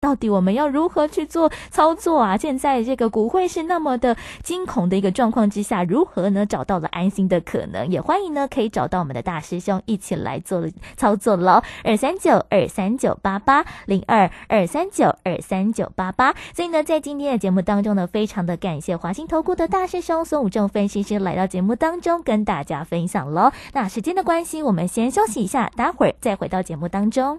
到底我们要如何去做操作啊？现在这个股汇是那么的惊恐的一个状况之下，如何呢找到了安心的可能？也欢迎呢可以找到我们的大师兄一起来做操作喽。二三九二三九八八零二二三九二三九八八。所以呢，在今天的节目当中呢，非常的感谢华兴投顾的大师兄孙武正分析师来到节目当中跟大家分享喽。那时间的关系，我们先休息一下，待会儿再回到节目当中。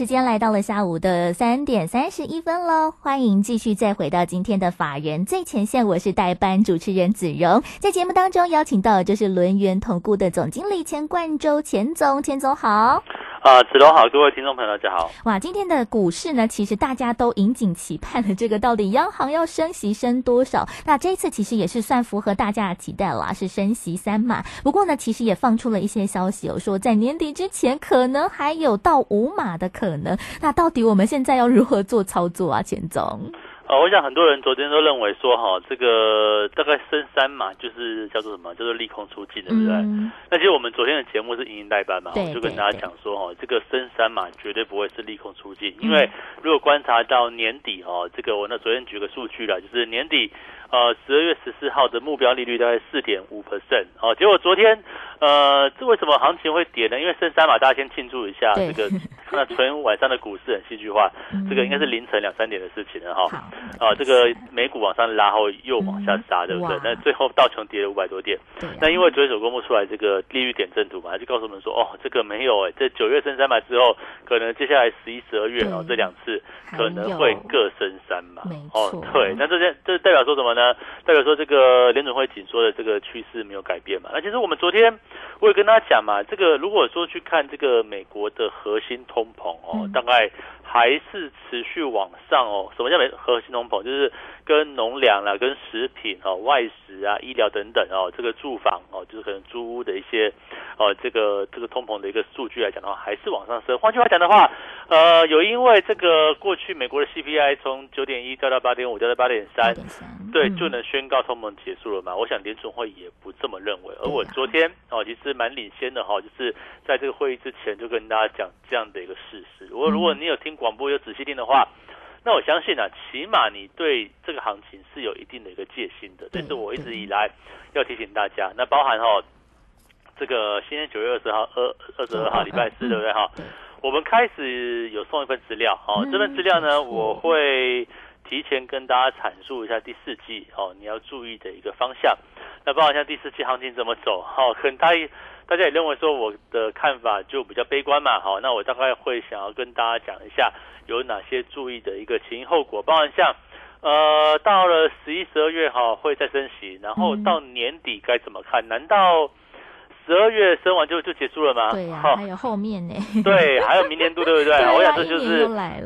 时间来到了下午的三点三十一分喽，欢迎继续再回到今天的法人最前线，我是代班主持人子荣，在节目当中邀请到就是轮源投顾的总经理钱冠洲钱总，钱总好。啊，子龙好，各位听众朋友，大家好。哇，今天的股市呢，其实大家都引颈期盼的这个，到底央行要升息升多少？那这一次其实也是算符合大家的期待啦，是升息三码。不过呢，其实也放出了一些消息，有说在年底之前可能还有到五码的可能。那到底我们现在要如何做操作啊，钱总？呃，我想很多人昨天都认为说，哈，这个大概升三嘛，就是叫做什么，叫做利空出尽，对不对？那其实我们昨天的节目是盈盈代班嘛，我就跟大家讲说，哈，这个升三嘛，绝对不会是利空出尽，因为如果观察到年底，哈，这个我那昨天举个数据啦，就是年底。呃，十二月十四号的目标利率大概四点五 percent 哦，结果昨天，呃，这为什么行情会跌呢？因为升三嘛，大家先庆祝一下，这个那昨天晚上的股市很戏剧化，这个应该是凌晨两三点的事情了哈。啊，这个美股往上拉后又往下杀，对不对？那最后道琼跌了五百多点。那因为昨天所公布出来这个利率点阵图嘛，就告诉我们说，哦，这个没有哎，在九月升三码之后，可能接下来十一、十二月哦这两次可能会各升三码。哦，对，那这些这代表说什么呢？呃，代表说这个联准会紧缩的这个趋势没有改变嘛？那其实我们昨天我也跟大家讲嘛，这个如果说去看这个美国的核心通膨哦，大概还是持续往上哦。什么叫美核心通膨？就是跟农粮啦、跟食品哦、外食啊、医疗等等哦，这个住房哦，就是可能租屋的一些哦，这个这个通膨的一个数据来讲的话，还是往上升。换句话讲的话，呃，有因为这个过去美国的 CPI 从九点一掉到八点五，掉到八点三，对。就能宣告通膨结束了嘛？我想联储会也不这么认为。而我昨天哦，其实蛮领先的哈，就是在这个会议之前就跟大家讲这样的一个事实。我如果你有听广播有仔细听的话，那我相信啊，起码你对这个行情是有一定的一个戒心的。这是我一直以来要提醒大家。那包含哈，这个今天九月二十号二二十二号礼拜四对不对哈？我们开始有送一份资料，好，这份资料呢，我会。提前跟大家阐述一下第四季哦，你要注意的一个方向。那包括像第四季行情怎么走，好，可能大大家也认为说我的看法就比较悲观嘛，好，那我大概会想要跟大家讲一下有哪些注意的一个前因后果。包含像呃，到了十一、十二月哈会再升息，然后到年底该怎么看？难道？十十二月升完就就结束了吗？对呀、哈还有后面呢。对，还有明年度，对不对？对啊我想这就是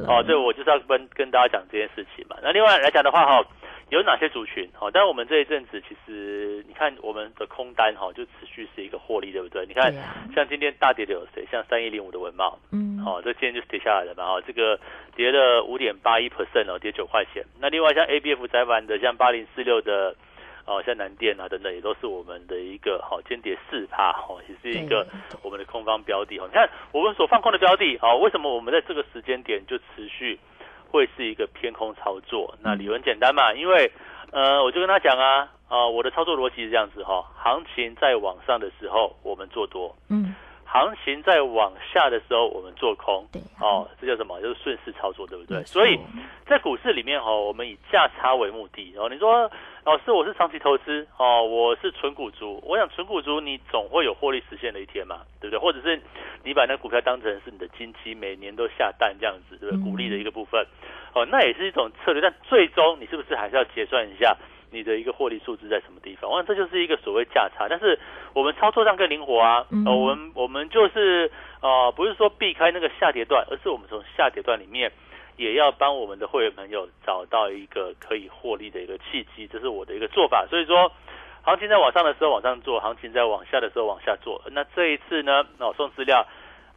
哦，对，我就是要跟跟大家讲这件事情嘛。那另外来讲的话，哈，有哪些族群？哦，但是我们这一阵子其实你看我们的空单哈，就持续是一个获利，对不对？你看啊像今天大跌的有谁？像三一零五的文茂，嗯，哦，这今天就是跌下来了嘛，哦，这个跌了五点八一 percent 哦，跌九块钱。那另外像 A B F 窄板的，像八零四六的。哦，像南电啊等等，也都是我们的一个好、间谍四趴哦，也是一个我们的空方标的哦。你看我们所放空的标的哦，为什么我们在这个时间点就持续会是一个偏空操作？那理由很简单嘛，因为呃，我就跟他讲啊，啊、我的操作逻辑是这样子哈、行情在往上的时候我们做多，嗯，行情在往下的时候我们做空，哦，这叫什么？就是顺势操作，对不对？所以在股市里面哈、我们以价差为目的哦。你说老师，我是长期投资哦，我是纯股族，我想纯股族你总会有获利实现的一天嘛，对不对？或者是你把那股票当成是你的金鸡，每年都下蛋这样子，对不对？嗯鼓励的一个部分哦，那也是一种策略，但最终你是不是还是要结算一下？你的一个获利数字在什么地方？我想这就是一个所谓价差，但是我们操作上更灵活啊。嗯呃，我们我们就是呃，不是说避开那个下跌段，而是我们从下跌段里面也要帮我们的会员朋友找到一个可以获利的一个契机，这是我的一个做法。所以说，行情在往上的时候往上做，行情在往下的时候往下做。那这一次呢，我，送资料，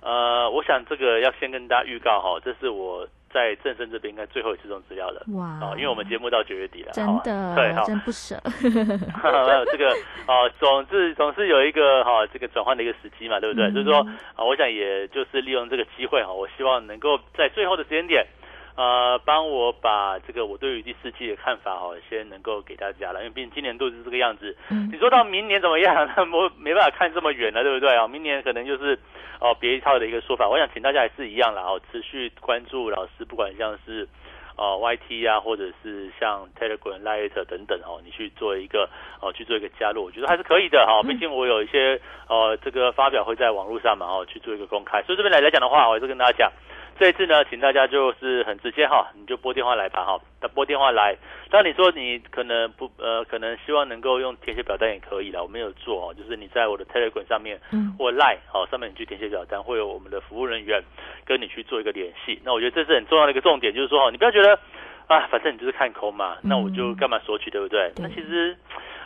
呃，我想这个要先跟大家预告哈，这是我在正生这边应该最后一次送资料了。哇。哦，因为我们节目到九月底了，真好的对，好，真不舍，这个哦，总是总是有一个哈、这个转换的一个时机嘛，对不对？嗯。所以说啊、我想也就是利用这个机会哈、我希望能够在最后的时间点，呃，帮我把这个我对于第四季的看法哈、先能够给大家了，因为毕竟今年度是这个样子。嗯你说到明年怎么样？那我没办法看这么远了，对不对啊？明年可能就是哦别一套的一个说法。我想请大家也是一样啦，哦，持续关注老师，不管像是。呃 YT 啊，或者是像 Telegram、Light 等等哦，你去做一个哦，去做一个加入，我觉得还是可以的哈、哦。毕竟我有一些呃，这个发表会在网络上嘛，哦，去做一个公开。所以这边来来讲的话，我还是跟大家讲，这一次呢，请大家就是很直接哈，你就拨电话来吧哈，那拨电话来。当然你说你可能不呃，可能希望能够用填写表单也可以啦，我没有做哦，就是你在我的 Telegram 上面嗯或 Line 哦上面你去填写表单，会有我们的服务人员跟你去做一个联系。那我觉得这是很重要的一个重点，就是说哦，你不要觉得啊，反正你就是看空嘛，那我就干嘛索取，对不对？对那其实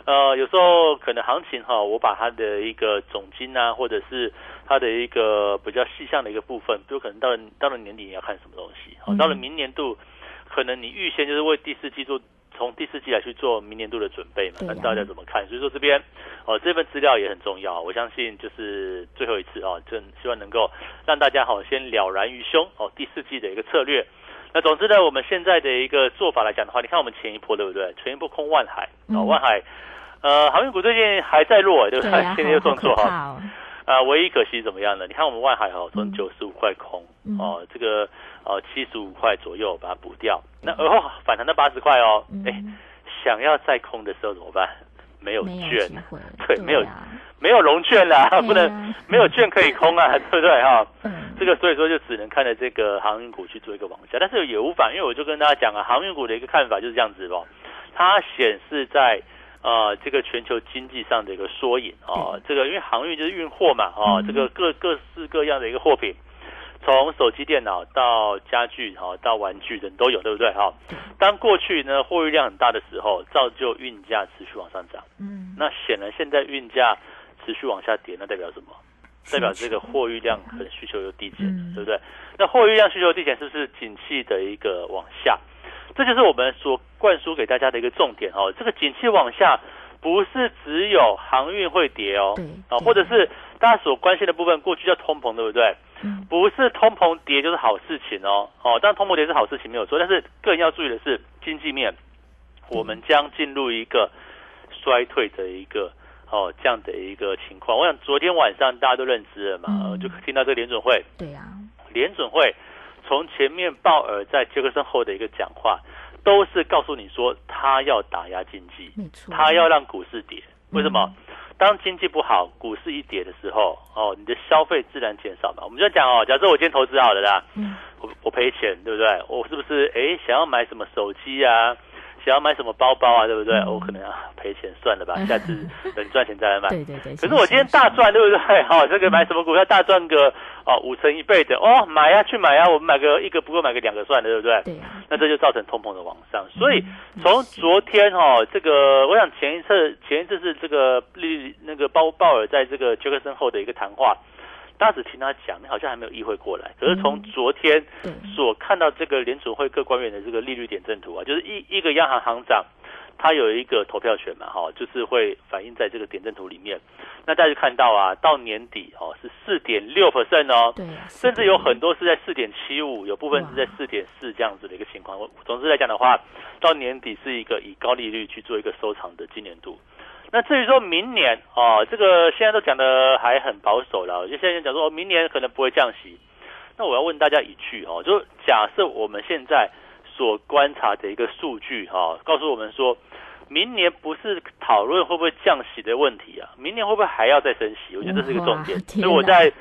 呃，有时候可能行情哈、我把它的一个总金啊，或者是它的一个比较细项的一个部分，比如可能到了到了年底你要看什么东西，好、嗯到了明年度，可能你预先就是为第四季做。从第四季来去做明年度的准备嘛，对啊看大家怎么看。所以说这边哦，这份资料也很重要，我相信就是最后一次哦，真希望能够让大家好先了然于胸哦，第四季的一个策略。那总之呢，我们现在的一个做法来讲的话，你看我们前一波对不对？前一波空万海哦，嗯万海呃，航运股最近还在弱，对不对？对啊，今天又重挫哈。啊，唯一可惜怎么样呢？你看我们外海哦，从嗯九十五块空、嗯哦，这个呃七十五块左右把它补掉，那而后反弹到八十块哦，哎、嗯，想要再空的时候怎么办？没有券对没有 啊没有融券啦，啊 不能 没有券可以空啊，对不对哈？嗯，这个所以说就只能看着这个航运股去做一个往下，但是也无法，因为我就跟大家讲啊，航运股的一个看法就是这样子咯，它显示在呃这个全球经济上的一个缩影啊，这个因为航运就是运货嘛哦，嗯这个各各式各样的一个货品。从手机、电脑到家具，哈，到玩具等都有，对不对？哈，当过去呢货运量很大的时候，造就运价持续往上涨。嗯，那显然现在运价持续往下跌，那代表什么？代表这个货运量可能需求有递减，嗯对不对？那货运量需求递减是不是景气的一个往下？这就是我们所灌输给大家的一个重点哦。这个景气往下，不是只有航运会跌哦，对啊，或者是大家所关心的部分，过去叫通膨，对不对？嗯不是通膨跌就是好事情哦，哦，但通膨跌是好事情没有错，但是更要注意的是经济面，我们将进入一个衰退的一个哦这样的一个情况。我想昨天晚上大家都认知了嘛，就听到这个联准会，对呀，联准会从前面鲍尔在杰克森后的一个讲话，都是告诉你说他要打压经济，他要让股市跌。为什么？嗯当经济不好，股市一跌的时候，哦，你的消费自然减少嘛。我们就讲哦，假设我今天投资好了啦，嗯我我赔钱，对不对？我是不是哎想要买什么手机啊，想要买什么包包啊，对不对？我可能要赔钱算了吧，下次等赚钱再来买。对对对。可是我今天大赚，对不对？好，这个买什么股票大赚个哦五成一倍的哦，买呀去买呀，我们买个一个不够买个两个算了，对不对？对。那这就造成通膨的往上，所以从昨天哈，这个我想前一次前一次是这个利那个鲍鲍尔在这个杰克森后的一个谈话。大家只听他讲，你好像还没有意会过来。可是从昨天所看到这个联储会各官员的这个利率点阵图啊，就是一一个央行行长，他有一个投票权嘛，哈，就是会反映在这个点阵图里面。那大家看到啊，到年底哦是四点六 percent 哦，对，甚至有很多是在四点七五，有部分是在四点四这样子的一个情况。总之来讲的话，到年底是一个以高利率去做一个收藏的今年度。那至于说明年哦，这个现在都讲的还很保守了，就现在讲说明年可能不会降息。那我要问大家一句哦，就假设我们现在所观察的一个数据哈，告诉我们说，明年不是讨论会不会降息的问题啊，明年会不会还要再升息？我觉得这是一个重点。所以我在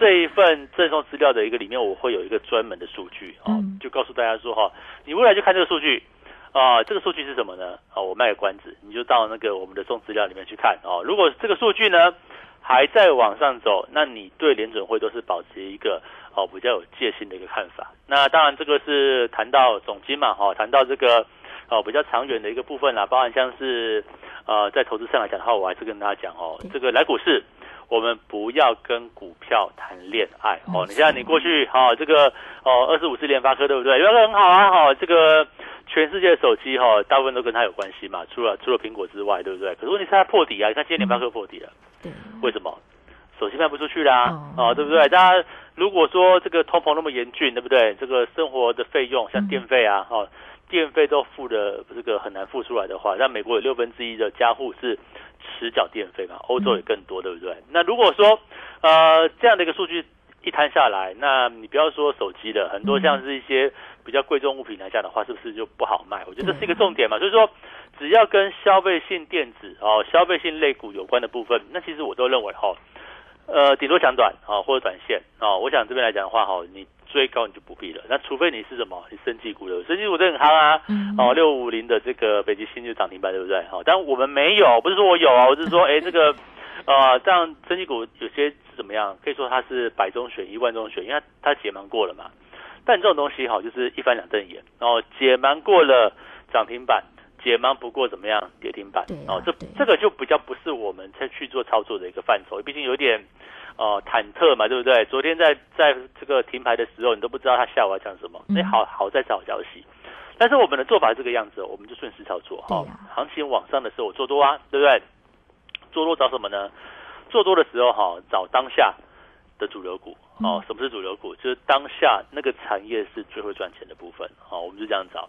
这一份赠送资料的一个里面，我会有一个专门的数据哦，就告诉大家说哈，你未来就看这个数据。啊，这个数据是什么呢？啊，我卖个关子，你就到那个我们的送资料里面去看哦。如果这个数据呢还在往上走，那你对联准会都是保持一个哦比较有戒心的一个看法。那当然这个是谈到总金嘛，哈，谈到这个哦比较长远的一个部分啦，包含像是呃在投资上来讲的话，我还是跟大家讲哦，这个来股市我们不要跟股票谈恋爱哦。你像你过去哈这个哦二十五次联发科对不对？联发科很好啊，哈这个。全世界的手机哈，大部分都跟它有关系嘛，除了除了苹果之外，对不对？可是问题是它破底啊，你看今天联发科破底了，对，为什么？手机卖不出去啦，哦，对不对？大家如果说这个通膨那么严峻，对不对？这个生活的费用像电费啊，哦，电费都付的这个很难付出来的话，那美国有六分之一的家户是迟缴电费嘛，欧洲也更多，对不对？那如果说呃这样的一个数据一摊下来，那你不要说手机的，很多像是一些。比较贵重物品来讲的话，是不是就不好卖？我觉得这是一个重点嘛。所以说，只要跟消费性电子哦、消费性类股有关的部分，那其实我都认为哈，呃，顶多抢短啊或者短线啊。我想这边来讲的话哈，你追高你就不必了。那除非你是什么，你升级股的，升级股都很夯啊。哦，六五零的这个北极星就涨停板，对不对？好，但我们没有，不是说我有啊，我是说，哎，这个呃，这样升级股有些是怎么样？可以说它是百中选一万中选，因为它解盲过了嘛。但这种东西哈，就是一翻两瞪眼，然后解盲过了涨停板，解盲不过怎么样跌停板，哦，这这个就比较不是我们在去做操作的一个范畴，毕竟有点呃忐忑嘛，对不对？昨天在在这个停牌的时候，你都不知道他下午要讲什么，那好好在找消息。但是我们的做法是这个样子，我们就顺势操作哈。行情往上的时候我做多啊，对不对？做多找什么呢？做多的时候哈，找当下的主流股。哦，什么是主流股？就是当下那个产业是最会赚钱的部分。好，我们就这样找。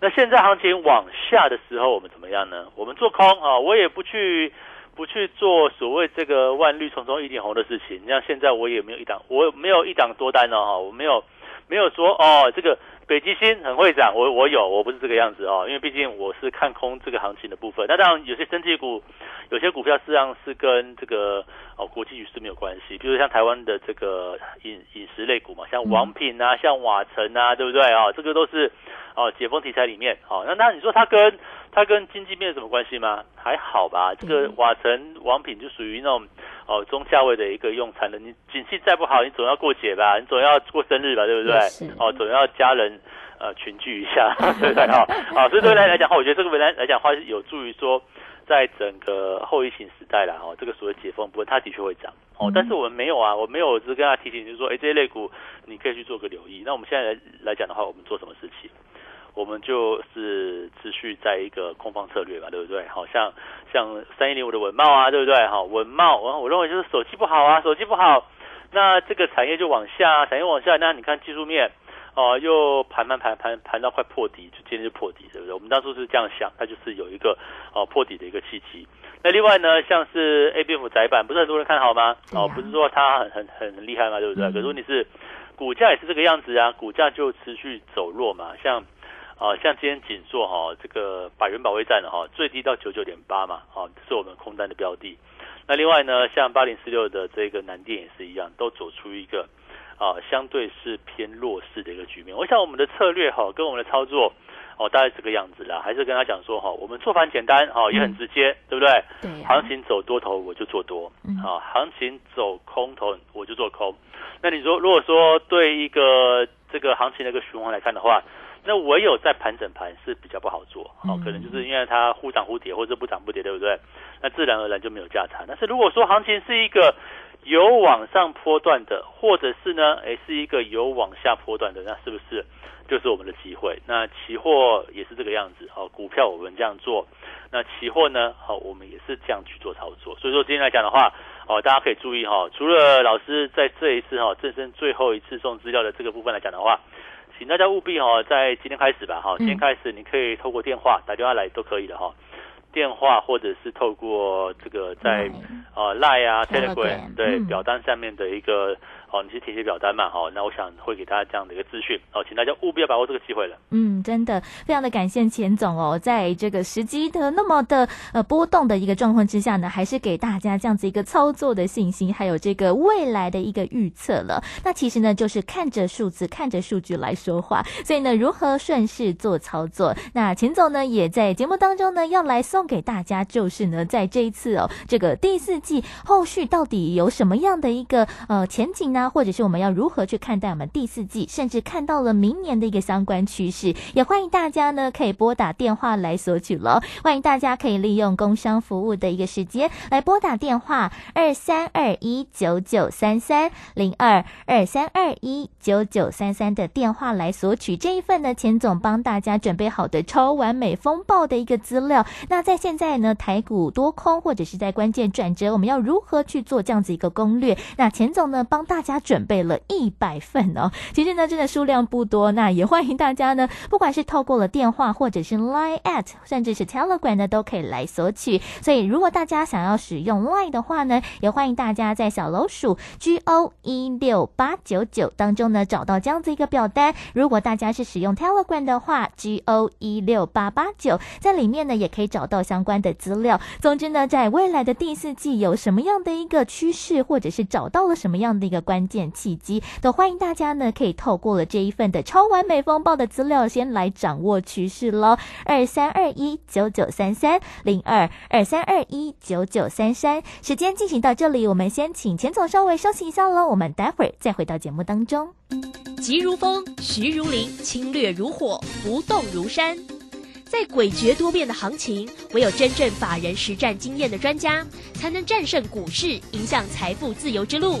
那现在行情往下的时候，我们怎么样呢？我们做空啊，我也不去不去做所谓这个万绿丛中一点红的事情。你像现在我也没有一档，我没有一档多单哦，哈，我没有没有说哦，这个北极星很会涨，我我有，我不是这个样子哦，因为毕竟我是看空这个行情的部分。那当然有些升绩股。有些股票实际上是跟这个哦国际局势没有关系，比如像台湾的这个饮饮食类股嘛，像王品啊，像瓦城啊，对不对啊？这个都是哦解封题材里面哦。那那你说它跟它跟经济面有什么关系吗？还好吧。这个瓦城王品就属于那种哦中价位的一个用餐的。你景气再不好，你总要过节吧，你总要过生日吧，对不对？哦，总要家人呃群聚一下，对不对？哈，啊，所以对来来讲 话，我觉得这个未来来讲话是有助于说。在整个后疫情时代啦，哦，这个所谓解封部分，它的确会涨哦，但是我们没有啊，我没有，只是跟他提醒，就是说，哎，这些类股你可以去做个留意。那我们现在来来讲的话，我们做什么事情？我们就是持续在一个空方策略嘛，对不对？好像像三一零五的文茂啊，对不对？好，文茂，我我认为就是手机不好啊，手机不好，那这个产业就往下，产业往下，那你看技术面。哦，又盘盘盘盘盘到快破底，就今天就破底，对不对？我们当初是这样想，它就是有一个哦破底的一个契机。那另外呢，像是 A B F 窄板，不是很多人看好吗？哦，不是说它很很很厉害吗？对不对？可是问题是，股价也是这个样子啊，股价就持续走弱嘛。像啊，像今天紧缩哈，这个百元保卫战的哈，最低到九九点八嘛，啊，这是我们空单的标的。那另外呢，像八零四六的这个南电也是一样，都走出一个。啊，相对是偏弱势的一个局面。我想我们的策略哈，跟我们的操作哦，大概是这个样子啦。还是跟他讲说哈，我们做盘简单哈，也很直接，对不对？对，行情走多头我就做多，啊，行情走空头我就做空。那你说，如果说对一个这个行情的一个循环来看的话，那唯有在盘整盘是比较不好做，好，可能就是因为它忽涨忽跌，或者不涨不跌，对不对？那自然而然就没有价差。但是如果说行情是一个有往上波段的，或者是呢，诶，是一个有往下波段的，那是不是就是我们的机会？那期货也是这个样子，哦，股票我们这样做，那期货呢，好，我们也是这样去做操作。所以说今天来讲的话，哦，大家可以注意哈，除了老师在这一次哈正身最后一次送资料的这个部分来讲的话，请大家务必哈在今天开始吧，哈，今天开始你可以透过电话打电话来都可以的哈。电话或者是透过这个在呃 Line 啊 Telegram 对表单上面的一个。哦，你去填写表单嘛？好，那我想会给大家这样的一个资讯哦，请大家务必要把握这个机会了。嗯，真的非常的感谢钱总哦，在这个时机的那么的呃波动的一个状况之下呢，还是给大家这样子一个操作的信心，还有这个未来的一个预测了。那其实呢，就是看着数字，看着数据来说话。所以呢，如何顺势做操作？那钱总呢，也在节目当中呢，要来送给大家，就是呢，在这一次哦，这个第四季后续到底有什么样的一个呃前景呢？或者是我们要如何去看待我们第四季，甚至看到了明年的一个相关趋势，也欢迎大家呢可以拨打电话来索取了。欢迎大家可以利用工商服务的一个时间来拨打电话二三二一九九三三零二二三二一九九三三的电话来索取这一份呢钱总帮大家准备好的超完美风暴的一个资料。那在现在呢台股多空或者是在关键转折，我们要如何去做这样子一个攻略？那钱总呢帮大家。准备了一百份哦，其实呢，真的数量不多。那也欢迎大家呢，不管是透过了电话，或者是 Line at，甚至是 Telegram 呢，都可以来索取。所以，如果大家想要使用 Line 的话呢，也欢迎大家在小老鼠 G O 一六八九九当中呢，找到这样子一个表单。如果大家是使用 Telegram 的话，G O 一六八八九，在里面呢，也可以找到相关的资料。总之呢，在未来的第四季有什么样的一个趋势，或者是找到了什么样的一个关关键。契机，都欢迎大家呢，可以透过了这一份的超完美风暴的资料，先来掌握趋势喽。二三二一九九三三零二二三二一九九三三，时间进行到这里，我们先请钱总稍微休息一下喽，我们待会儿再回到节目当中。急如风，徐如林，侵略如火，不动如山。在诡谲多变的行情，唯有真正法人实战经验的专家，才能战胜股市，迎向财富自由之路。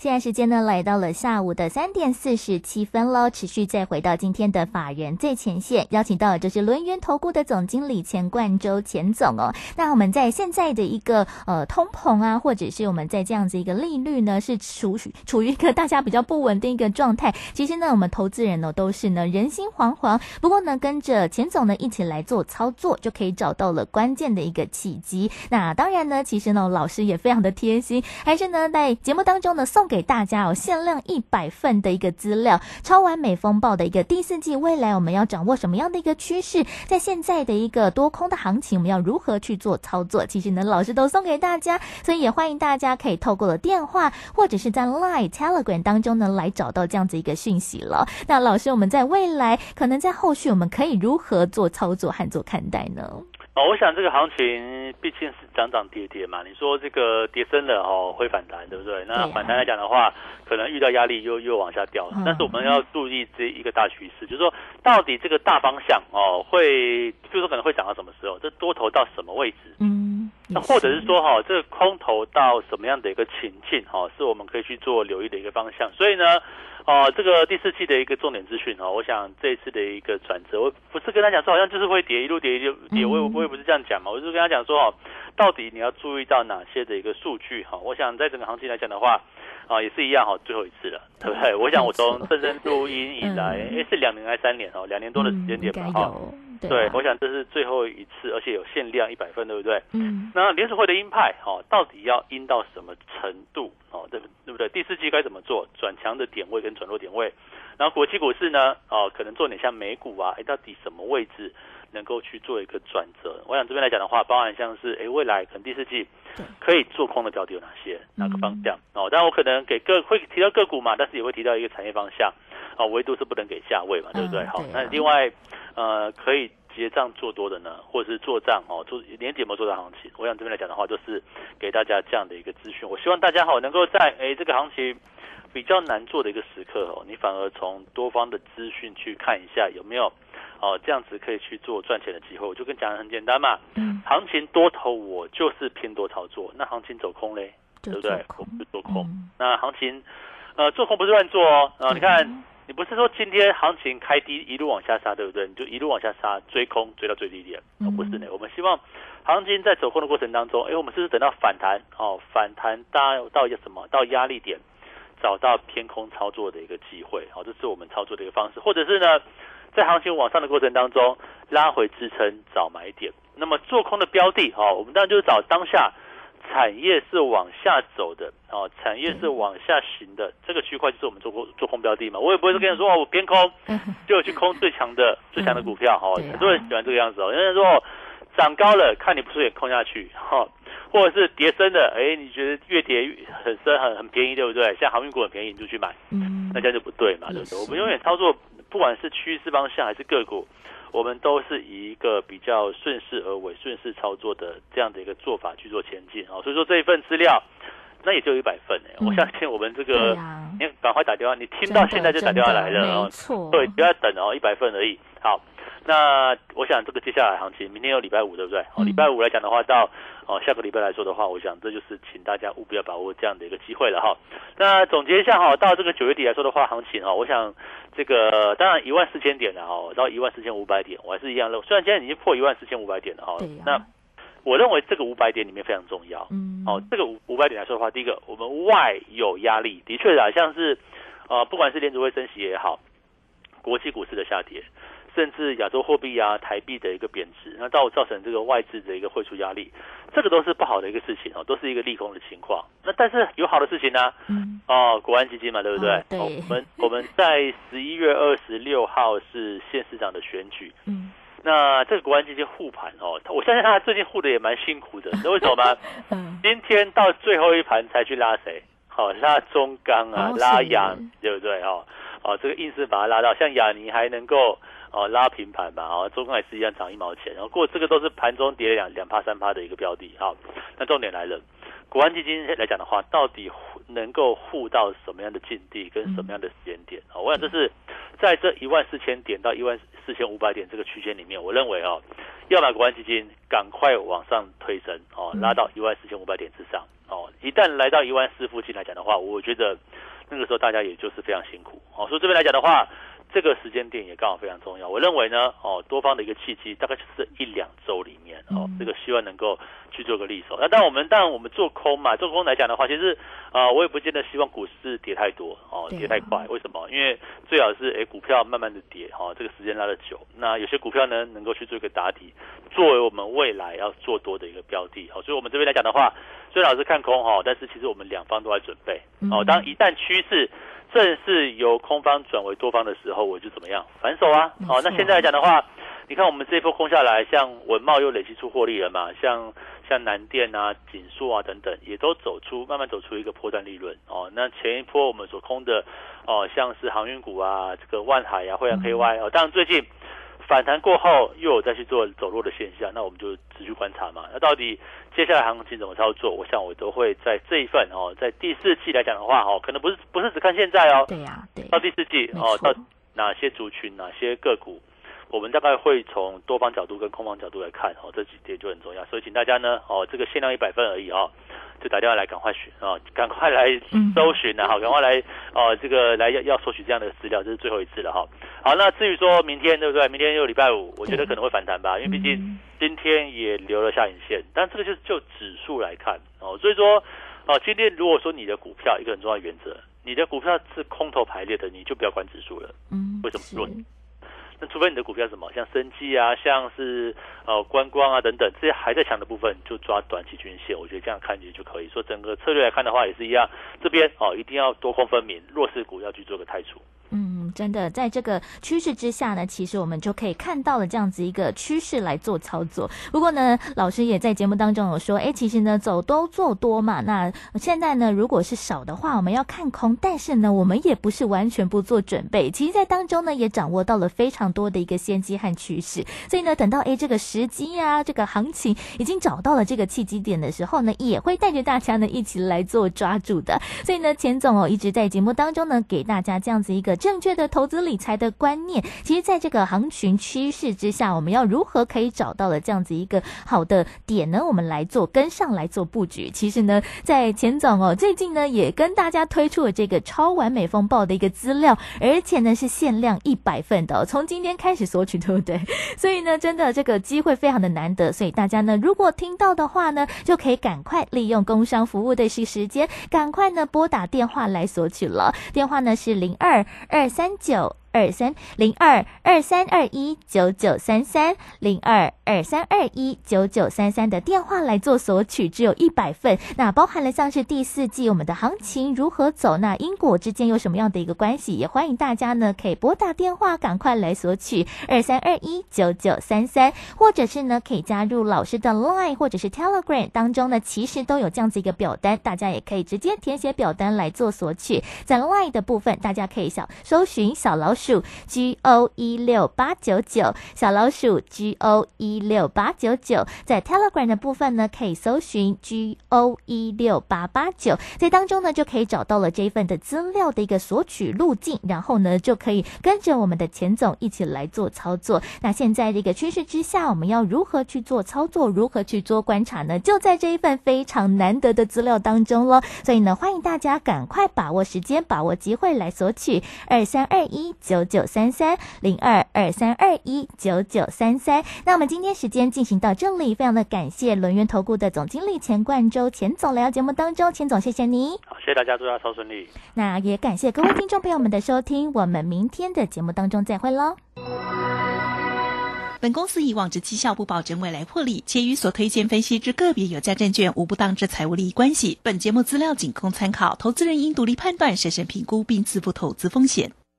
现在时间呢，来到了下午的三点四十七分喽。持续再回到今天的法人最前线，邀请到的就是轮源投顾的总经理钱冠洲钱总哦。那我们在现在的一个呃通膨啊，或者是我们在这样子一个利率呢，是处处于一个大家比较不稳定一个状态。其实呢，我们投资人呢都是呢人心惶惶。不过呢，跟着钱总呢一起来做操作，就可以找到了关键的一个契机。那当然呢，其实呢老师也非常的贴心，还是呢在节目当中呢送。给大家哦，限量一百份的一个资料，超完美风暴的一个第四季，未来我们要掌握什么样的一个趋势？在现在的一个多空的行情，我们要如何去做操作？其实呢，老师都送给大家，所以也欢迎大家可以透过了电话或者是在 Line、Telegram 当中呢来找到这样子一个讯息了。那老师，我们在未来可能在后续，我们可以如何做操作和做看待呢？哦，我想这个行情毕竟是涨涨跌跌嘛，你说这个跌深了哦会反弹，对不对？那反弹来讲的话，可能遇到压力又又往下掉。但是我们要注意这一个大趋势，就是说到底这个大方向哦会，就是说可能会涨到什么时候？这多头到什么位置？嗯，那或者是说哈，这个空头到什么样的一个情境哈，是我们可以去做留意的一个方向。所以呢。哦，这个第四季的一个重点资讯哦，我想这一次的一个转折，我不是跟他讲说好像就是会跌一路跌一路跌，我我也不是这样讲嘛，我是跟他讲说哦，到底你要注意到哪些的一个数据哈？我想在整个行情来讲的话，啊也是一样哈，最后一次了，对不对？我想我从 深圳录音以来，哎是两年还是三年哦？两年多的时间点吧哈。对，我想这是最后一次，而且有限量一百份，对不对？嗯。那联储会的鹰派，哦，到底要鹰到什么程度？哦，对对不对？第四季该怎么做？转强的点位跟转弱点位，然后国际股市呢？哦，可能做点像美股啊，哎，到底什么位置能够去做一个转折？我想这边来讲的话，包含像是哎，未来可能第四季可以做空的标的有哪些？哪个方向？哦，但我可能给个会提到个股嘛，但是也会提到一个产业方向。哦，唯独是不能给下位嘛，对不对？好，那另外。呃，可以结账做多的呢，或者是做账哦，做连点没做到行情。我想这边来讲的话，就是给大家这样的一个资讯。我希望大家好能够在哎这个行情比较难做的一个时刻哦，你反而从多方的资讯去看一下有没有哦这样子可以去做赚钱的机会。我就跟讲的很简单嘛，嗯，行情多头我就是偏多操作，那行情走空嘞，对不对？我就做空。那行情呃做空不是乱做哦，啊你看。你不是说今天行情开低一路往下杀，对不对？你就一路往下杀，追空追到最低点，哦，不是呢。我们希望行情在走空的过程当中，哎，我们是不是等到反弹哦？反弹到到一个什么？到压力点，找到偏空操作的一个机会，好，这是我们操作的一个方式。或者是呢，在行情往上的过程当中，拉回支撑找买点。那么做空的标的，哦，我们当然就是找当下。产业是往下走的哦，产业是往下行的，这个区块就是我们做空做空标的嘛。我也不会跟你说哦，我边空就去空最强的最强的股票哈。很多人喜欢这个样子哦，有人说涨高了看你不顺眼空下去哈，或者是跌深的，哎，你觉得越跌很深很很便宜对不对？像航运股很便宜你就去买，那这样就不对嘛，对不对？我们永远操作不管是趋势方向还是个股。我们都是以一个比较顺势而为、顺势操作的这样的一个做法去做前进啊，所以说这一份资料，那也就一百份哎，我相信我们这个，你赶快打电话，你听到现在就打电话来了哦，对，不要等哦，一百份而已。好，那我想这个接下来行情，明天有礼拜五对不对？哦，礼拜五来讲的话，到哦下个礼拜来说的话，我想这就是请大家务必要把握这样的一个机会了哈。那总结一下哈，到这个九月底来说的话，行情哈，我想。这个当然一万四千点了哈，到一万四千五百点，我还是一样认。虽然现在已经破一万四千五百点了哈，那我认为这个五百点里面非常重要。嗯，哦，这个五五百点来说的话，第一个我们外有压力，的确啊，像是呃，不管是联储会升息也好，国际股市的下跌。甚至亚洲货币啊，台币的一个贬值，那到造成这个外资的一个汇出压力，这个都是不好的一个事情哦，都是一个利空的情况。那但是有好的事情呢，嗯，哦，国安基金嘛，对不对？对。我们我们在十一月二十六号是县市长的选举，嗯，那这个国安基金护盘哦，我相信他最近护的也蛮辛苦的，那为什么吗？嗯，今天到最后一盘才去拉谁？好，拉中钢啊，拉阳，对不对？哦，哦，这个硬是把它拉到，像亚尼还能够。哦，拉平盘吧，哦，中钢也是一样涨一毛钱，然后过这个都是盘中跌两两趴三趴的一个标的，好，那重点来了，国安基金来讲的话，到底能够护到什么样的境地跟什么样的时间点？哦，我想这是在这一万四千点到一万四千五百点这个区间里面，我认为哦，要把国安基金赶快往上推升，哦，拉到一万四千五百点之上，哦，一旦来到一万四附近来讲的话，我觉得那个时候大家也就是非常辛苦，哦，所以这边来讲的话。这个时间点也刚好非常重要，我认为呢，哦，多方的一个契机大概就是一两周里面，哦，这个希望能够去做个利手。那当然我们当然我们做空嘛，做空来讲的话，其实啊，我也不见得希望股市跌太多，哦，跌太快。为什么？因为最好是哎股票慢慢的跌，哦，这个时间拉的久。那有些股票呢，能够去做一个打底，作为我们未来要做多的一个标的，好，所以我们这边来讲的话，虽然是看空哈，但是其实我们两方都在准备，哦，当一旦趋势。正是由空方转为多方的时候，我就怎么样反手啊？哦，那现在来讲的话，你看我们这一波空下来，像文茂又累积出获利了嘛？像像南电啊、锦硕啊等等，也都走出慢慢走出一个破断利润哦。那前一波我们所空的哦，像是航运股啊，这个万海啊、惠阳 KY 哦，当然最近反弹过后又有再去做走弱的现象，那我们就持续观察嘛。那到底接下来行情怎么操作？我想我都会在这一份哦，在第四季来讲的话哦，可能不是不是只看现在哦，对呀，对，到第四季哦，到哪些族群、哪些个股，我们大概会从多方角度跟空方角度来看哦，这几点就很重要。所以请大家呢哦，这个限量一百份而已哦。就打电话来，赶快寻啊，赶快来搜寻啊，好，赶快来哦，这个来要要索取这样的资料，这是最后一次了哈。好，那至于说明天对不对？明天又礼拜五，我觉得可能会反弹吧，因为毕竟今天也留了下影线，但这个就是就指数来看哦，所以说哦，今天如果说你的股票一个很重要的原则，你的股票是空头排列的，你就不要管指数了。嗯，为什么？那除非你的股票什么，像生技啊，像是呃观光啊等等这些还在强的部分，就抓短期均线，我觉得这样看也就可以。说整个策略来看的话，也是一样，这边哦一定要多空分明，弱势股要去做个太除。嗯，真的，在这个趋势之下呢，其实我们就可以看到了这样子一个趋势来做操作。不过呢，老师也在节目当中有说，哎，其实呢，走多做多嘛。那现在呢，如果是少的话，我们要看空，但是呢，我们也不是完全不做准备。其实，在当中呢，也掌握到了非常多的一个先机和趋势。所以呢，等到哎这个时机啊，这个行情已经找到了这个契机点的时候呢，也会带着大家呢一起来做抓住的。所以呢，钱总哦一直在节目当中呢，给大家这样子一个。正确的的投资理财的观念，其实在这个行情趋势之下，我们要如何可以找到了这样子一个好的点呢？我们来做跟上来做布局。其实呢，在钱总哦，最近呢也跟大家推出了这个超完美风暴的一个资料，而且呢是限量一百份的，从今天开始索取，对不对？所以呢，真的这个机会非常的难得，所以大家呢如果听到的话呢，就可以赶快利用工商服务的时时间，赶快呢拨打电话来索取了。电话呢是零二。二三九。二三零二二三二一九九三三零二二三二一九九三三的电话来做索取，只有一百份。那包含了像是第四季我们的行情如何走，那因果之间有什么样的一个关系？也欢迎大家呢可以拨打电话，赶快来索取二三二一九九三三，或者是呢可以加入老师的 Line 或者是 Telegram 当中呢，其实都有这样子一个表单，大家也可以直接填写表单来做索取。在 Line 的部分，大家可以小搜寻小老鼠。鼠 G O 一六八九九小老鼠 G O 一六八九九，在 Telegram 的部分呢，可以搜寻 G O 一六八八九，在当中呢就可以找到了这一份的资料的一个索取路径，然后呢就可以跟着我们的钱总一起来做操作。那现在这个趋势之下，我们要如何去做操作，如何去做观察呢？就在这一份非常难得的资料当中喽。所以呢，欢迎大家赶快把握时间，把握机会来索取二三二一。九九三三零二二三二一九九三三，那我们今天时间进行到这里，非常的感谢轮源投顾的总经理钱冠周钱总来到节目当中，钱总谢谢你，好，谢谢大家，祝大家超顺利。那也感谢各位听众朋友们的收听，我们明天的节目当中再会喽。本公司以往之绩效不保证未来获利，且与所推荐分析之个别有价证券无不当之财务利益关系。本节目资料仅供参考，投资人应独立判断、审慎评估并自负投资风险。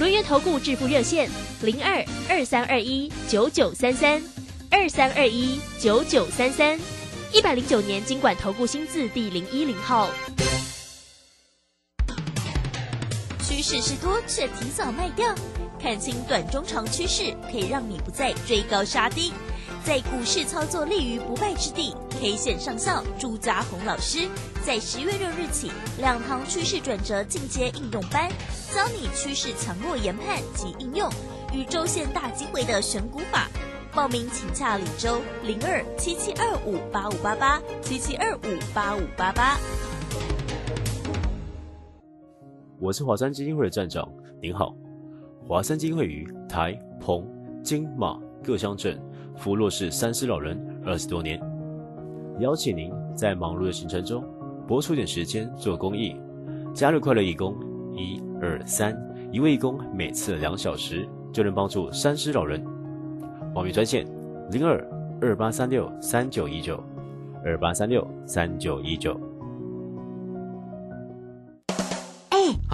轮源投顾致富热线零二二三二一九九三三二三二一九九三三一百零九年经管投顾新字第零一零号。趋势是多，却提早卖掉。看清短中长趋势，可以让你不再追高杀低。在股市操作立于不败之地，K 线上校朱家红老师在十月六日起两堂趋势转折进阶应用班，教你趋势强弱研判及应用与周线大机会的选股法。报名请洽李周零二七七二五八五八八七七二五八五八八。我是华山基金会的站长，您好。华山基金会于台、澎、金、马各乡镇。扶弱势三师老人二十多年，邀请您在忙碌的行程中拨出点时间做公益，加入快乐义工一二三，一位义工每次两小时就能帮助三师老人。报名专线零二二八三六三九一九二八三六三九一九。